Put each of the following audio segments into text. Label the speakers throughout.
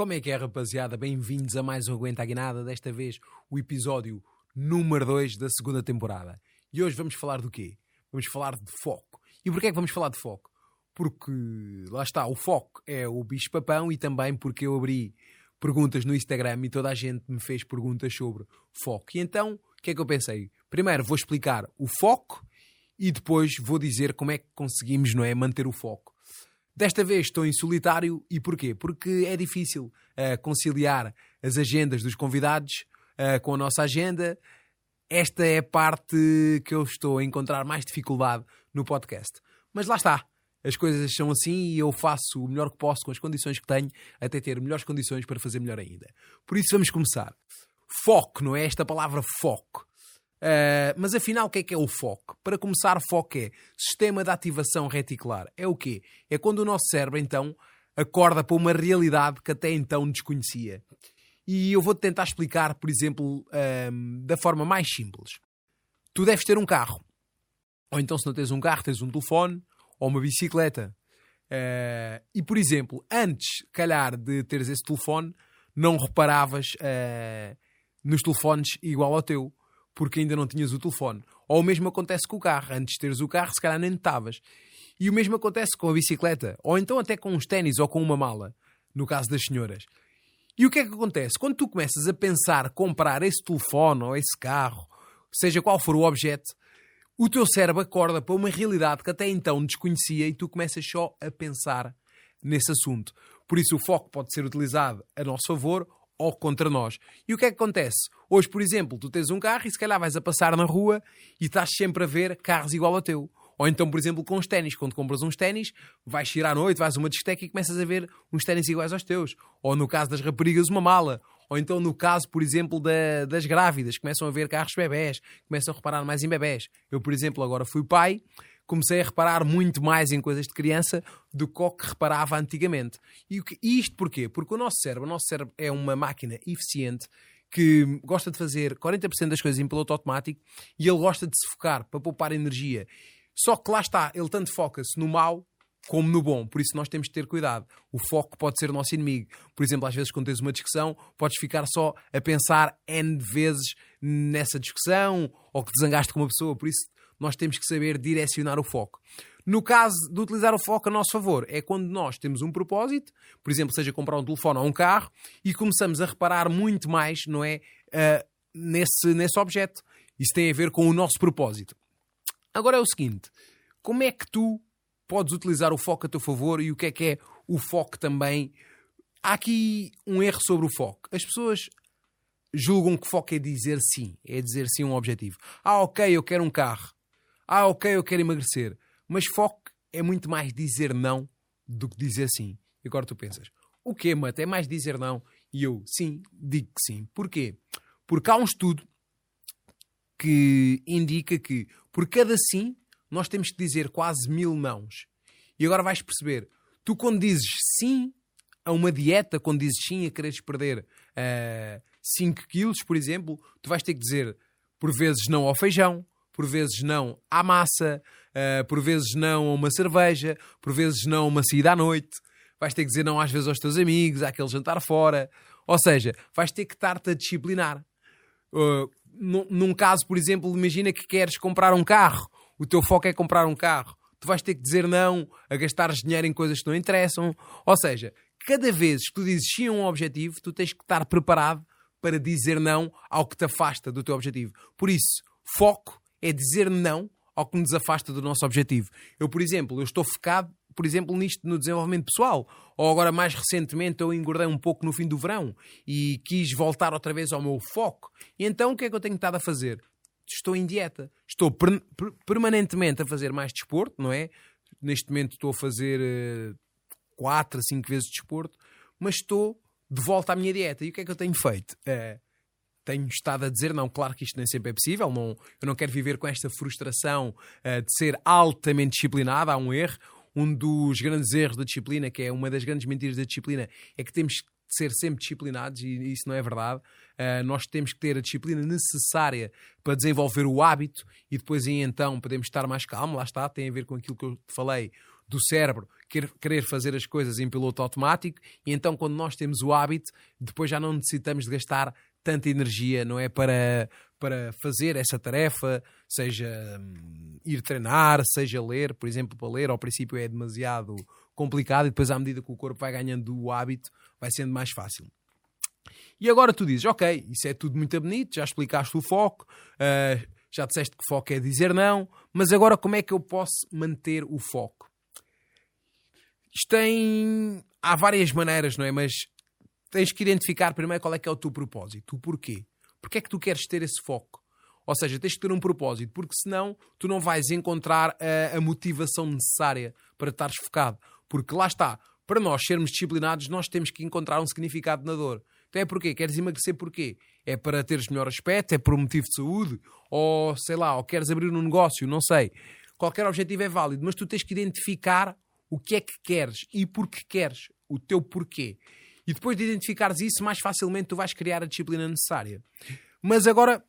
Speaker 1: Como é que é, rapaziada? Bem-vindos a mais um Aguenta Aguinada, desta vez o episódio número 2 da segunda temporada. E hoje vamos falar do quê? Vamos falar de foco. E porquê é que vamos falar de foco? Porque, lá está, o foco é o bicho-papão e também porque eu abri perguntas no Instagram e toda a gente me fez perguntas sobre foco. E então, o que é que eu pensei? Primeiro vou explicar o foco e depois vou dizer como é que conseguimos, não é, manter o foco. Desta vez estou em solitário e porquê? Porque é difícil uh, conciliar as agendas dos convidados uh, com a nossa agenda. Esta é a parte que eu estou a encontrar mais dificuldade no podcast. Mas lá está. As coisas são assim e eu faço o melhor que posso com as condições que tenho, até ter melhores condições para fazer melhor ainda. Por isso vamos começar. Foco, não é esta palavra foco. Uh, mas afinal, o que é que é o foco? Para começar, foco é sistema de ativação reticular. É o quê? É quando o nosso cérebro, então, acorda para uma realidade que até então desconhecia. E eu vou-te tentar explicar, por exemplo, uh, da forma mais simples. Tu deves ter um carro. Ou então, se não tens um carro, tens um telefone ou uma bicicleta. Uh, e, por exemplo, antes, calhar, de teres esse telefone, não reparavas nos telefones igual ao teu porque ainda não tinhas o telefone. Ou o mesmo acontece com o carro. Antes de teres o carro, se calhar nem estavas. E o mesmo acontece com a bicicleta. Ou então até com uns ténis ou com uma mala. No caso das senhoras. E o que é que acontece? Quando tu começas a pensar comprar esse telefone ou esse carro, seja qual for o objeto, o teu cérebro acorda para uma realidade que até então desconhecia e tu começas só a pensar nesse assunto. Por isso o foco pode ser utilizado a nosso favor ou contra nós. E o que é que acontece? Hoje, por exemplo, tu tens um carro e se calhar vais a passar na rua e estás sempre a ver carros igual ao teu. Ou então, por exemplo, com os ténis. Quando compras uns ténis, vais ir à noite, vais a uma discoteca e começas a ver uns ténis iguais aos teus. Ou no caso das raparigas, uma mala. Ou então no caso, por exemplo, da, das grávidas, começam a ver carros bebés, começam a reparar mais em bebés. Eu, por exemplo, agora fui pai comecei a reparar muito mais em coisas de criança do que o que reparava antigamente. E isto porquê? Porque o nosso cérebro, o nosso cérebro é uma máquina eficiente que gosta de fazer 40% das coisas em piloto automático e ele gosta de se focar para poupar energia. Só que lá está, ele tanto foca-se no mal como no bom. Por isso nós temos de ter cuidado. O foco pode ser o nosso inimigo. Por exemplo, às vezes quando tens uma discussão, podes ficar só a pensar N vezes nessa discussão ou que te com uma pessoa. Por isso nós temos que saber direcionar o foco. No caso de utilizar o foco a nosso favor, é quando nós temos um propósito, por exemplo, seja comprar um telefone ou um carro, e começamos a reparar muito mais, não é, uh, nesse, nesse objeto. Isso tem a ver com o nosso propósito. Agora é o seguinte: como é que tu podes utilizar o foco a teu favor e o que é que é o foco também? Há aqui um erro sobre o foco. As pessoas julgam que foco é dizer sim, é dizer sim a um objetivo. Ah, ok, eu quero um carro. Ah, ok, eu quero emagrecer. Mas foco é muito mais dizer não do que dizer sim. E agora tu pensas, o quê, mate? É mais dizer não? E eu, sim, digo que sim. Porquê? Porque há um estudo que indica que por cada sim nós temos que dizer quase mil nãos. E agora vais perceber, tu quando dizes sim a uma dieta, quando dizes sim a quereres perder uh, eh, 5 quilos, por exemplo, tu vais ter que dizer por vezes não ao feijão, por vezes não à massa, uh, por vezes não a uma cerveja, por vezes não a uma saída à noite, vais ter que dizer não às vezes aos teus amigos, àquele jantar fora. Ou seja, vais ter que estar-te a disciplinar. Uh, num, caso, por exemplo, imagina que queres comprar um carro, o teu foco é comprar um carro. Tu vais ter que dizer não a gastar dinheiro em coisas que não interessam. Ou seja, cada vez que tu dizes sim a um objetivo, tu tens que estar preparado para dizer não ao que te afasta do teu objetivo. Por isso, foco é dizer não ao que nos afasta do nosso objetivo. Eu, por exemplo, eu estou focado, por exemplo, nisto no desenvolvimento pessoal. Ou agora, mais recentemente, eu engordei um pouco no fim do verão e quis voltar outra vez ao meu foco. E então, o que é que eu tenho estado a fazer? Estou em dieta. Estou per per permanentemente a fazer mais desporto, não é? Neste momento estou a fazer uh, 4 a 5 vezes desporto, mas estou de volta à minha dieta. E o que é que eu tenho feito? Uh, tenho estado a dizer, não, claro que isto nem sempre é possível, não, eu não quero viver com esta frustração uh, de ser altamente disciplinado, há um erro. Um dos grandes erros da disciplina, que é uma das grandes mentiras da disciplina, é que temos que ser sempre disciplinados e isso não é verdade. Uh, nós temos que ter a disciplina necessária para desenvolver o hábito e depois aí então podemos estar mais calmo, lá está, tem a ver com aquilo que eu falei do cérebro querer fazer as coisas em piloto automático e então quando nós temos o hábito, depois já não necessitamos de gastar tanta energia, não é? Para, para fazer essa tarefa, seja hum, ir treinar, seja ler, por exemplo, para ler, ao princípio é demasiado complicado e depois à medida que o corpo vai ganhando o hábito, vai sendo mais fácil. E agora tu dizes, ok, isso é tudo muito bonito, já explicaste o foco, uh, já disseste que foco é dizer não, mas agora como é que eu posso manter o foco? Isto tem. Há várias maneiras, não é? Mas tens que identificar primeiro qual é que é o teu propósito, o porquê. Porquê é que tu queres ter esse foco? Ou seja, tens que ter um propósito, porque senão tu não vais encontrar a, a motivação necessária para estares focado. Porque lá está, para nós sermos disciplinados, nós temos que encontrar um significado na dor. Então é porquê? Queres emagrecer porquê? É para teres melhor aspecto? É por um motivo de saúde? Ou sei lá, ou queres abrir um negócio? Não sei. Qualquer objetivo é válido, mas tu tens que identificar o que é que queres e porque queres, o teu porquê. E depois de identificares isso, mais facilmente tu vais criar a disciplina necessária. Mas agora,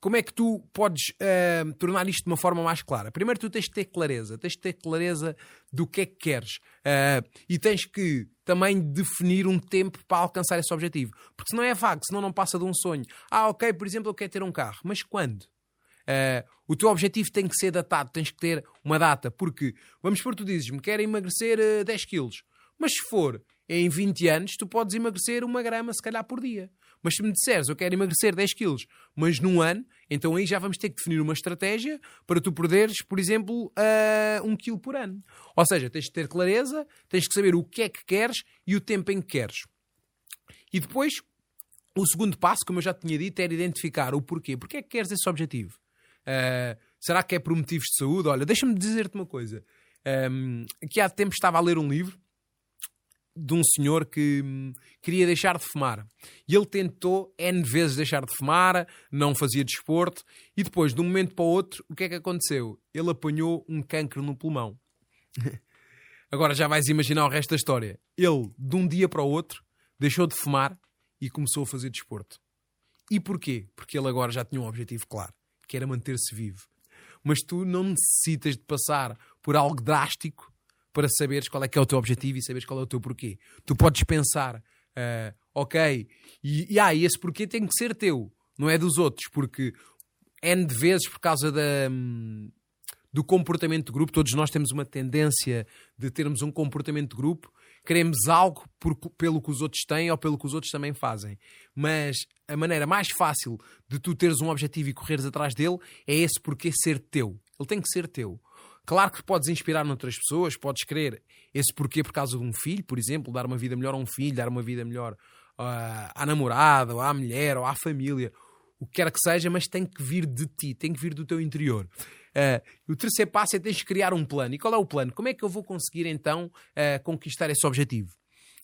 Speaker 1: como é que tu podes uh, tornar isto de uma forma mais clara? Primeiro, tu tens de ter clareza, tens de ter clareza do que é que queres uh, e tens que também definir um tempo para alcançar esse objetivo, porque senão é vago, senão não passa de um sonho. Ah, ok, por exemplo, eu quero ter um carro, mas quando? Uh, o teu objetivo tem que ser datado, tens que ter uma data, porque vamos por tu dizes-me, quero emagrecer uh, 10 quilos, mas se for em 20 anos, tu podes emagrecer uma grama se calhar por dia. Mas se me disseres, eu quero emagrecer 10 quilos, mas num ano, então aí já vamos ter que definir uma estratégia para tu perderes, por exemplo, uh, um quilo por ano. Ou seja, tens de ter clareza, tens que saber o que é que queres e o tempo em que queres. E depois, o segundo passo, como eu já tinha dito, era identificar o porquê. Porquê é que queres esse objetivo? Uh, será que é por motivos de saúde? Olha, deixa-me dizer-te uma coisa. Um, aqui há tempo estava a ler um livro de um senhor que hum, queria deixar de fumar. E ele tentou N vezes deixar de fumar, não fazia desporto, e depois, de um momento para o outro, o que é que aconteceu? Ele apanhou um cancro no pulmão. Agora já vais imaginar o resto da história. Ele, de um dia para o outro, deixou de fumar e começou a fazer desporto. E porquê? Porque ele agora já tinha um objetivo claro, que era manter-se vivo. Mas tu não necessitas de passar por algo drástico para saberes qual é que é o teu objetivo e saberes qual é o teu porquê. Tu podes pensar, uh, ok, e, e, ah, esse porquê tem que ser teu, não é dos outros, porque N de vezes por causa da, hum, do comportamento de grupo, todos nós temos uma tendência de termos um comportamento de grupo, queremos algo por, pelo que os outros têm ou pelo que os outros também fazem. Mas a maneira mais fácil de tu teres um objetivo e correres atrás dele é esse porquê ser teu. Ele tem que ser teu. Claro que podes inspirar noutras pessoas, podes querer esse porquê por causa de um filho, por exemplo, dar uma vida melhor a um filho, dar uma vida melhor uh, à namorada, ou à mulher, ou à família, o que quer que seja, mas tem que vir de ti, tem que vir do teu interior. Uh, o terceiro passo é tens de criar um plano. E qual é o plano? Como é que eu vou conseguir então uh, conquistar esse objetivo?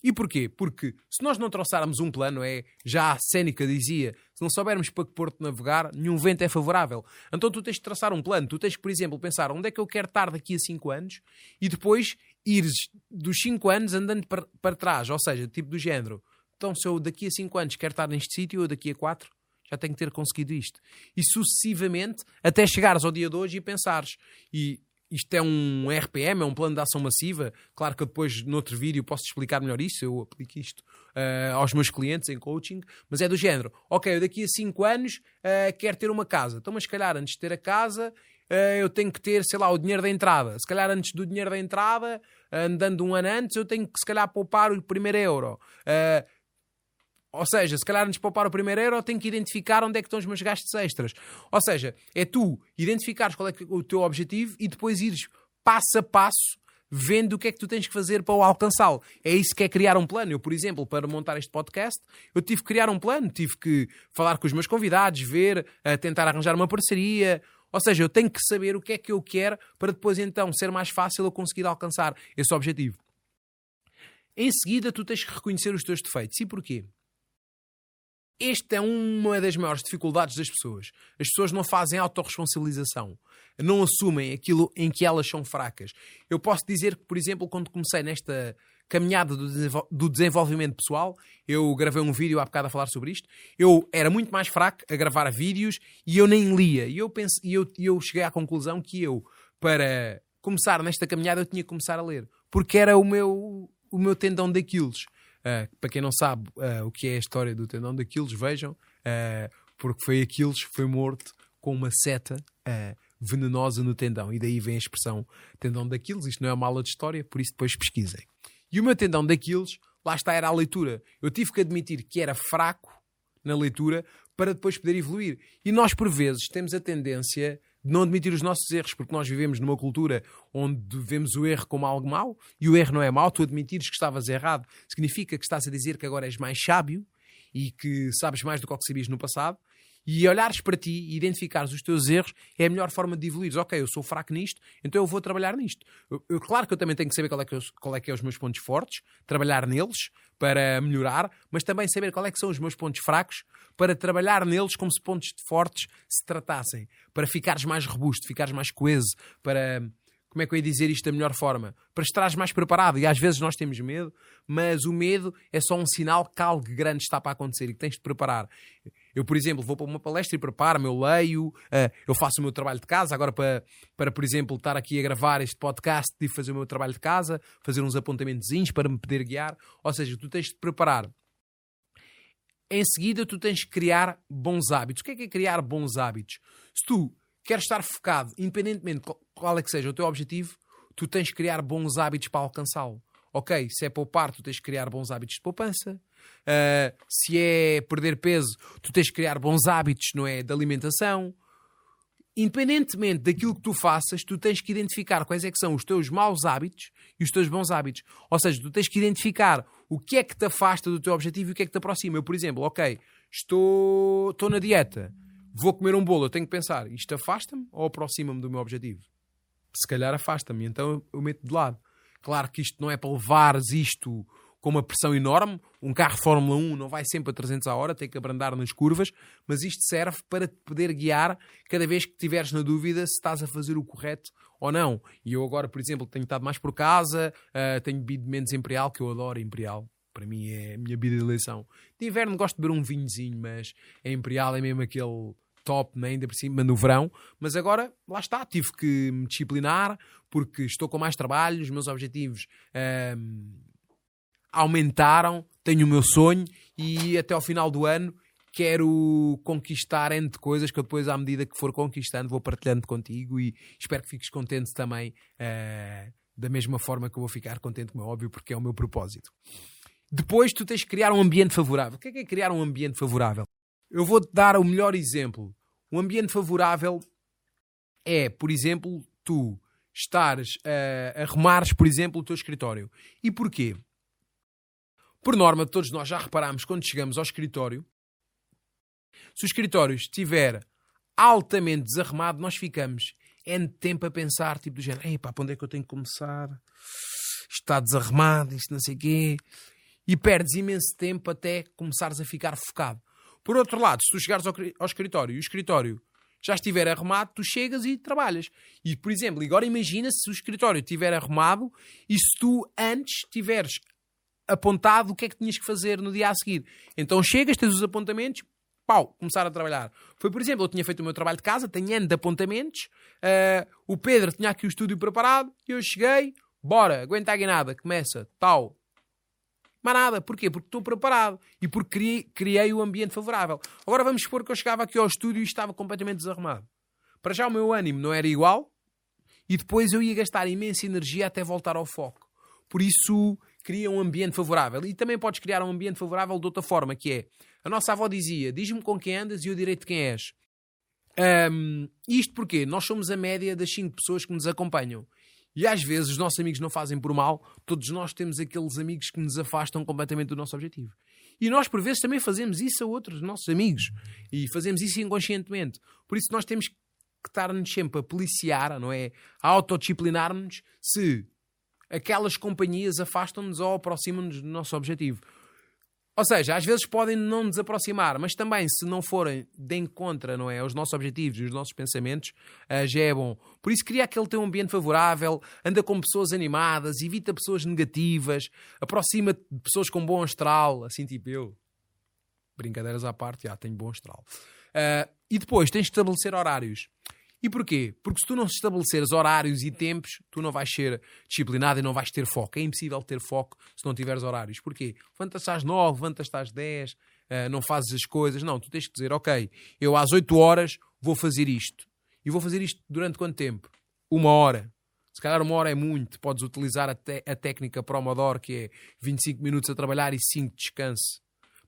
Speaker 1: E porquê? Porque se nós não trouxermos um plano, é já a Sénica dizia, se não soubermos para que porto navegar, nenhum vento é favorável. Então tu tens de traçar um plano. Tu tens por exemplo, pensar onde é que eu quero estar daqui a 5 anos e depois ires dos 5 anos andando para, para trás. Ou seja, tipo do género. Então se eu daqui a 5 anos quero estar neste sítio, ou daqui a 4, já tenho que ter conseguido isto. E sucessivamente até chegares ao dia de hoje e pensares. E isto é um RPM, é um plano de ação massiva. Claro que depois, noutro vídeo, posso explicar melhor isso. Eu aplico isto uh, aos meus clientes em coaching, mas é do género: ok, eu daqui a 5 anos uh, quero ter uma casa. Então, mas se calhar antes de ter a casa, uh, eu tenho que ter, sei lá, o dinheiro da entrada. Se calhar antes do dinheiro da entrada, andando um ano antes, eu tenho que, se calhar, poupar o primeiro euro. Uh, ou seja, se calhar antes de poupar o primeiro euro, tenho que identificar onde é que estão os meus gastos extras. Ou seja, é tu identificares qual é, o teu objetivo e depois ires passo a passo vendo o que é que tu tens que fazer para o alcançá-lo. É isso que é criar um plano. Eu, por exemplo, para montar este podcast, eu tive que criar um plano, tive que falar com os meus convidados, ver, eh, tentar arranjar uma parceria. Ou seja, eu tenho que saber o que é que eu quero para depois então ser mais fácil eu conseguir alcançar esse objetivo. Em seguida, tu tens que reconhecer os teus defeitos. E porquê? Esta é uma das maiores dificuldades das pessoas. As pessoas não fazem autorresponsabilização. Não assumem aquilo em que elas são fracas. Eu posso dizer que, por exemplo, quando comecei nesta caminhada do desenvolvimento pessoal, eu gravei um vídeo há bocado a falar sobre isto. Eu era muito mais fraco a gravar vídeos e eu nem lia. E eu, penso, e eu, eu cheguei à conclusão que eu, para começar nesta caminhada, eu tinha que começar a ler. Porque era o meu, o meu tendão daqueles. Uh, para quem não sabe uh, o que é a história do tendão daqueles, vejam, uh, porque foi Aquiles que foi morto com uma seta venenosa no tendão. E daí vem a expressão tendão daqueles. Isto não é uma aula de história, por isso depois pesquisem. E o meu tendão daqueles, lá está, era a leitura. Eu tive que admitir que era fraco na leitura para depois poder evoluir. E nós, por vezes, temos a tendência de não admitir os nossos erros, porque nós vivemos numa cultura onde vemos o erro como algo mau, e o erro não é mau, tu admitires que estavas errado, significa que estás a dizer que agora és mais sábio e que sabes mais do que, o que sabias no passado, e olhares para ti e identificares os teus erros é a melhor forma de evoluir. Ok, eu sou fraco nisto, então eu vou trabalhar nisto. Eu, eu, claro que eu também tenho que saber qual é que, eu, qual é que é os meus pontos fortes, trabalhar neles para melhorar, mas também saber qual é que são os meus pontos fracos para trabalhar neles como se pontos fortes se tratassem. Para ficares mais robusto, ficares mais coeso, para como é que eu ia dizer isto da melhor forma? Para estares mais preparado. E às vezes nós temos medo, mas o medo é só um sinal que algo grande está para acontecer e que tens de preparar. Eu, por exemplo, vou para uma palestra e preparo-me, eu leio, uh, eu faço o meu trabalho de casa, agora para, para, por exemplo, estar aqui a gravar este podcast e fazer o meu trabalho de casa, fazer uns apontamentozinhos para me poder guiar. Ou seja, tu tens de preparar. Em seguida, tu tens de criar bons hábitos. O que é que é criar bons hábitos? Se tu queres estar focado, independentemente qual é que seja o teu objetivo, tu tens de criar bons hábitos para alcançá-lo. Ok, se é poupar, tu tens de criar bons hábitos de poupança. Uh, se é perder peso, tu tens de criar bons hábitos, não é? De alimentação. Independentemente daquilo que tu faças, tu tens que identificar quais é que são os teus maus hábitos e os teus bons hábitos. Ou seja, tu tens que identificar o que é que te afasta do teu objetivo e o que é que te aproxima. Eu, por exemplo, ok, estou, estou na dieta, vou comer um bolo, eu tenho que pensar, isto afasta-me ou aproxima-me do meu objetivo? Se calhar afasta-me, então eu meto de lado. Claro que isto não é para levares isto com uma pressão enorme. Um carro Fórmula 1 não vai sempre a 300 a hora, tem que abrandar nas curvas, mas isto serve para te poder guiar cada vez que estiveres na dúvida se estás a fazer o correto ou não. E eu agora, por exemplo, tenho estado mais por casa, uh, tenho bebido menos Imperial, que eu adoro Imperial. Para mim é a minha vida de eleição. De inverno gosto de beber um vinhozinho, mas a Imperial é mesmo aquele top, né? ainda por cima no verão, mas agora lá está, tive que me disciplinar porque estou com mais trabalho, os meus objetivos um, aumentaram, tenho o meu sonho e até ao final do ano quero conquistar de coisas que eu depois, à medida que for conquistando, vou partilhando contigo e espero que fiques contente também, uh, da mesma forma que eu vou ficar contente, como é óbvio, porque é o meu propósito. Depois tu tens que criar um ambiente favorável. O que é, que é criar um ambiente favorável? Eu vou-te dar o melhor exemplo. Um ambiente favorável é, por exemplo, tu estares a arrumares, por exemplo, o teu escritório. E porquê? Por norma, todos nós já reparamos quando chegamos ao escritório, se o escritório estiver altamente desarrumado, nós ficamos N tempo a pensar, tipo do género, ei pá, para onde é que eu tenho que começar? Isto está desarrumado, isto não sei o quê. E perdes imenso tempo até começares a ficar focado. Por outro lado, se tu chegares ao, ao escritório e o escritório já estiver arrumado, tu chegas e trabalhas. E, por exemplo, agora imagina se o escritório estiver arrumado e se tu antes tiveres apontado o que é que tinhas que fazer no dia a seguir. Então chegas, tens os apontamentos, pau, começar a trabalhar. Foi, por exemplo, eu tinha feito o meu trabalho de casa, tenho N de apontamentos, uh, o Pedro tinha aqui o estúdio preparado, eu cheguei, bora, aguenta a nada, começa, tal, mais nada. Porquê? Porque estou preparado e porque criei, criei o ambiente favorável. Agora vamos supor que eu chegava aqui ao estúdio e estava completamente desarrumado. Para já o meu ânimo não era igual e depois eu ia gastar imensa energia até voltar ao foco. Por isso, cria um ambiente favorável. E também podes criar um ambiente favorável de outra forma, que é... A nossa avó dizia, diz-me com quem andas e eu direi de quem és. Um, isto porque nós somos a média das 5 pessoas que nos acompanham. E às vezes os nossos amigos não fazem por mal, todos nós temos aqueles amigos que nos afastam completamente do nosso objetivo. E nós, por vezes, também fazemos isso a outros nossos amigos. E fazemos isso inconscientemente. Por isso, nós temos que estar-nos sempre a policiar, não é? A autodisciplinar-nos se aquelas companhias afastam-nos ou aproximam-nos do nosso objetivo. Ou seja, às vezes podem não nos aproximar, mas também se não forem de encontro não é, aos nossos objetivos e os nossos pensamentos, uh, já é bom. Por isso cria aquele teu ambiente favorável, anda com pessoas animadas, evita pessoas negativas, aproxima de pessoas com bom astral, assim tipo eu. Brincadeiras à parte, já tenho bom astral. Uh, e depois tens de estabelecer horários. E porquê? Porque se tu não estabeleceres horários e tempos, tu não vais ser disciplinado e não vais ter foco. É impossível ter foco se não tiveres horários. Porquê? Levantas-te às 9, levantas-te às 10, uh, eh, não fazes as coisas. Não, tu tens que dizer, ok, eu às 8 horas vou fazer isto. E vou fazer isto durante quanto tempo? Uma hora. Se calhar uma hora é muito. Podes utilizar a, a técnica Promodoro, que é 25 minutos a trabalhar e 5 de descanso.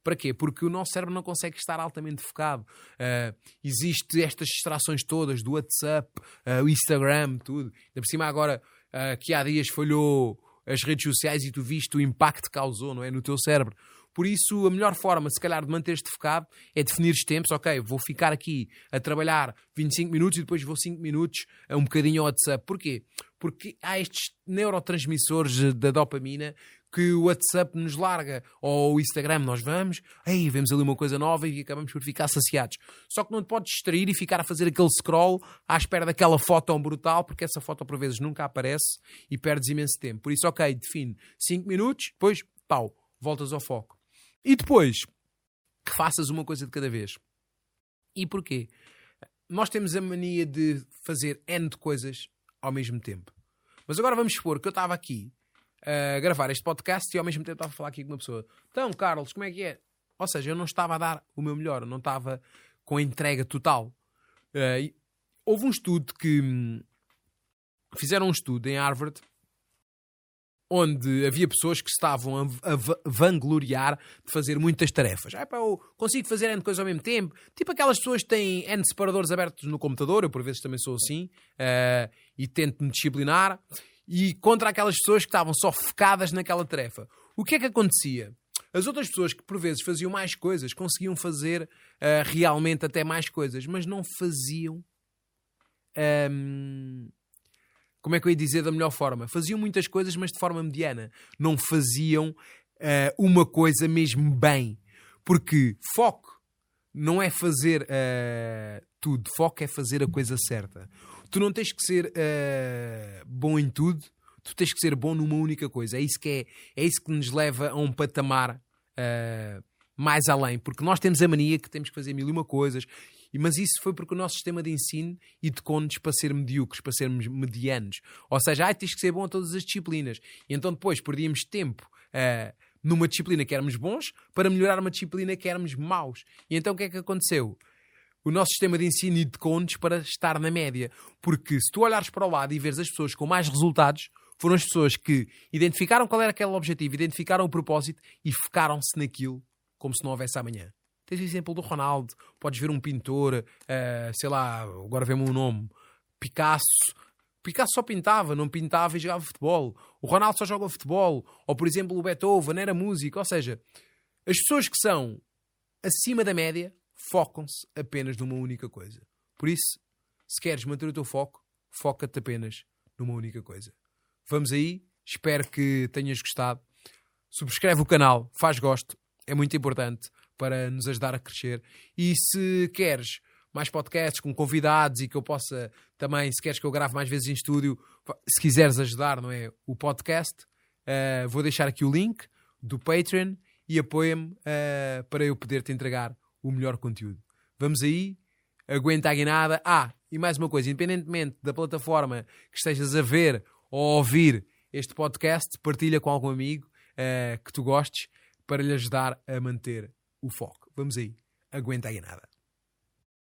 Speaker 1: Para quê? Porque o nosso cérebro não consegue estar altamente focado. Uh, existe estas distrações todas do WhatsApp, uh, o Instagram, tudo. Ainda por cima agora uh, que há dias falhou as redes sociais e tu viste o impacto que causou não é, no teu cérebro. Por isso, a melhor forma, se calhar, de manter-te focado é definir os tempos. Ok, vou ficar aqui a trabalhar 25 minutos e depois vou 5 minutos a um bocadinho ao WhatsApp. Porquê? Porque há estes neurotransmissores da dopamina que o WhatsApp nos larga ou o Instagram nós vamos, aí vemos ali uma coisa nova e acabamos por ficar saciados. Só que não te podes distrair e ficar a fazer aquele scroll à espera daquela foto brutal, porque essa foto por vezes nunca aparece e perdes imenso tempo. Por isso, ok, define 5 minutos, depois, pau, voltas ao foco. E depois, que faças uma coisa de cada vez. E porquê? Nós temos a mania de fazer N de coisas ao mesmo tempo. Mas agora vamos supor que eu estava aqui a gravar este podcast e ao mesmo tempo estava a falar aqui com uma pessoa. Então, Carlos, como é que é? Ou seja, eu não estava a dar o meu melhor, não estava com a entrega total. Uh, houve um estudo que. Hum, fizeram um estudo em Harvard onde havia pessoas que estavam a, a, vangloriar de fazer muitas tarefas. Ah, pá, eu consigo fazer N coisas ao mesmo tempo. Tipo aquelas pessoas que têm N separadores abertos no computador, eu por vezes também sou assim, uh, e tento me disciplinar e contra aquelas pessoas que estavam só focadas naquela tarefa. O que é que acontecia? As outras pessoas que por vezes faziam mais coisas conseguiam fazer uh, realmente até mais coisas, mas não faziam. Um, como é que eu ia dizer da melhor forma? Faziam muitas coisas, mas de forma mediana. Não faziam uh, uma coisa mesmo bem. Porque foco não é fazer uh, tudo, foco é fazer a coisa certa tu não tens que ser uh, bom em tudo, tu tens que ser bom numa única coisa. É isso que, é, é isso que nos leva a um patamar mais além, porque nós temos a mania que temos que fazer mil e uma coisas, mas isso foi porque o nosso sistema de ensino educou-nos para ser medíocres, para sermos medianos. Ou seja, ah, tens que ser bom a todas as disciplinas. E então depois perdíamos tempo. Uh, numa disciplina que éramos bons para melhorar uma disciplina que éramos maus. E então o que é que aconteceu? o nosso sistema de ensino e de contos para estar na média. Porque se tu olhares para o lado e veres as pessoas com mais resultados, foram as pessoas que identificaram qual era aquele objetivo, identificaram o propósito e focaram-se naquilo como se não houvesse amanhã. Tens o exemplo do Ronaldo, podes ver um pintor, uh, sei lá, agora vemos um nome, Picasso. Picasso só pintava, não pintava e jogava futebol. O Ronaldo só joga futebol. Ou, por exemplo, o Beethoven era músico. Ou seja, as pessoas que são acima da média focam-se apenas numa única coisa. Por isso, se queres manter o teu foco, foca-te apenas numa única coisa. Vamos aí, espero que tenhas gostado. Subscreve o canal, faz gosto, é muito importante para nos ajudar a crescer. E se queres mais podcasts com convidados e que eu possa também, se queres que eu grave mais vezes em estúdio, se quiseres ajudar, não é? O podcast, uh, vou deixar aqui o link do Patreon e apoia-me uh, para eu poder te entregar o melhor conteúdo. Vamos aí, aguenta a guinada. Ah, e mais uma coisa, independentemente da plataforma que estejas a ver ou a ouvir este podcast, partilha com algum amigo uh, que tu gostes para lhe ajudar a manter o foco. Vamos aí, aguenta a guinada.